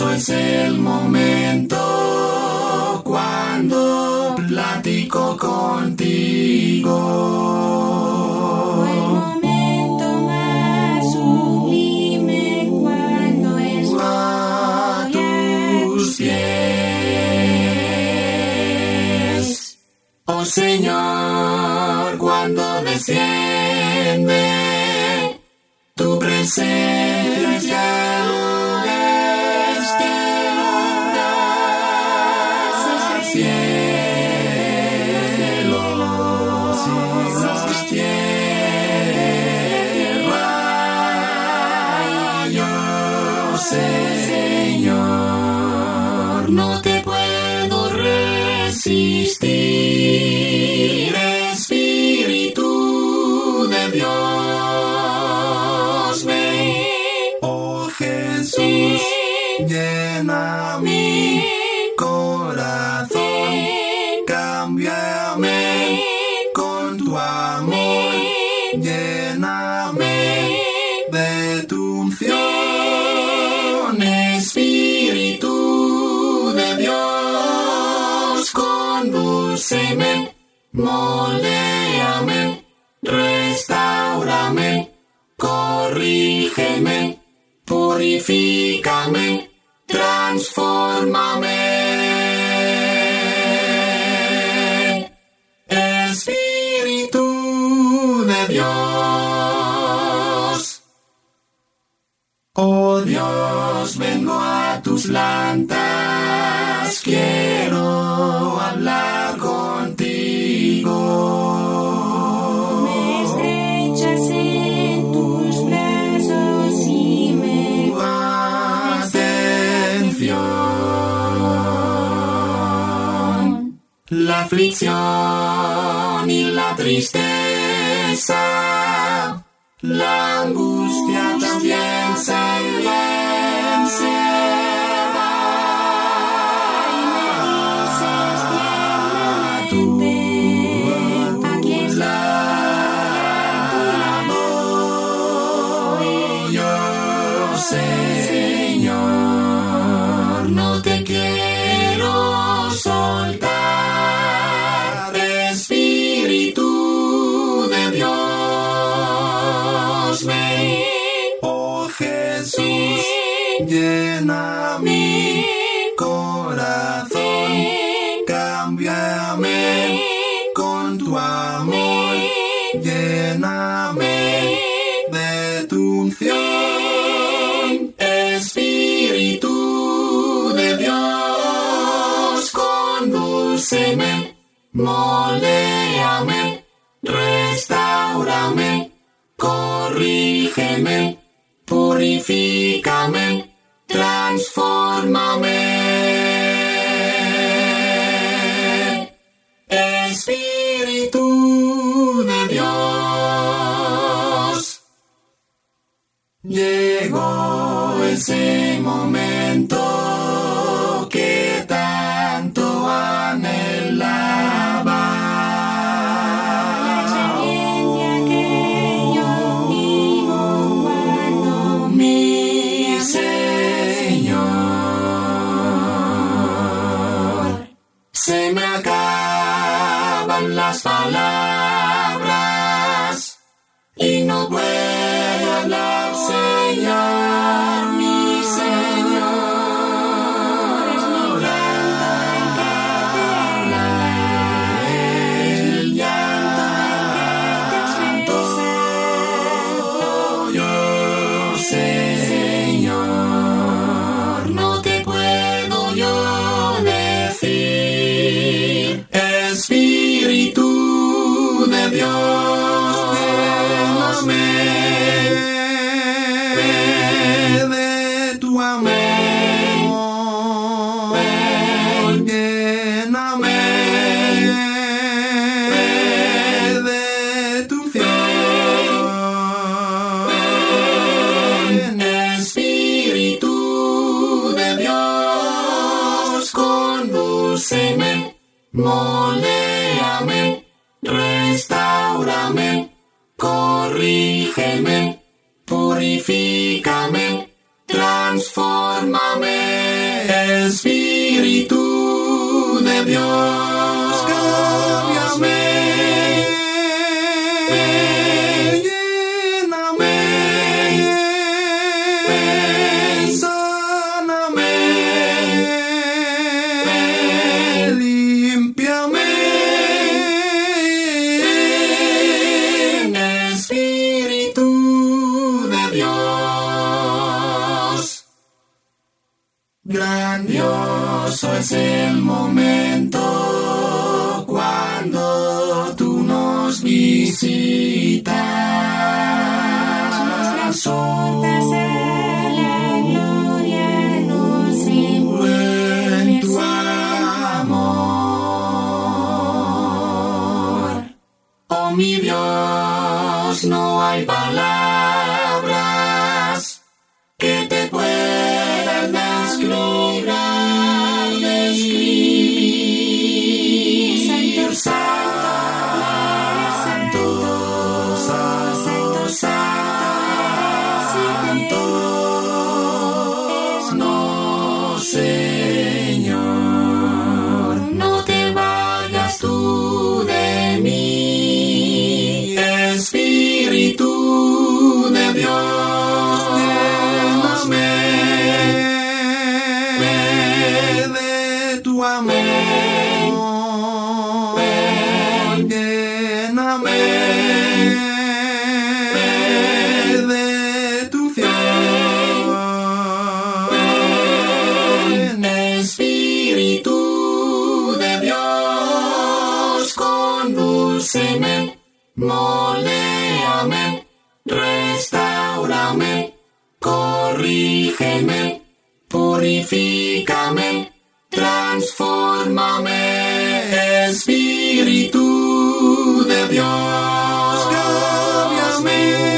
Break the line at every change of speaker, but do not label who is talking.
hermoso es el momento cuando platico contigo.
El momento más sublime cuando estoy a
tus pies. Oh Señor, cuando desciende tu presencia Señor, no te puedo resistir, Espíritu de Dios, ven, oh Jesús, llena mi corazón, cámbiame con tu amor, lléname de tu unción, condúceme, moldéame, restaurame, corrígeme, purifícame, transfórmame. Espíritu de Dios. Oh Dios, vengo a tus plantas, aflicción y la tristeza, la angustia también se encierra. Cámbiame con tu amor, lléname de tu unción, Espíritu de Dios, condúceme, moldéame, restaurame, corrígeme, purifícame, se me acaban las palabras y no puedo tu amor, lléname de tu unción, Espíritu de Dios, condúceme, moldéame, restaurame, corrígeme, purifícame, transfórmame.
Espíritu de Dios, cámbiame, lléname, sáname, límpiame, Espíritu de Dios. Grandioso es el momento cuando tú nos visitas.
Puertas a la gloria nos
en tu amor. Oh mi Dios, no hay palabras Dios, lléname de tu amor, lléname de tu fiel. Espíritu de Dios, condúceme, moléame, restaurame, corrígeme, purifícame, transfórmame, Espíritu de Dios, cámbiame.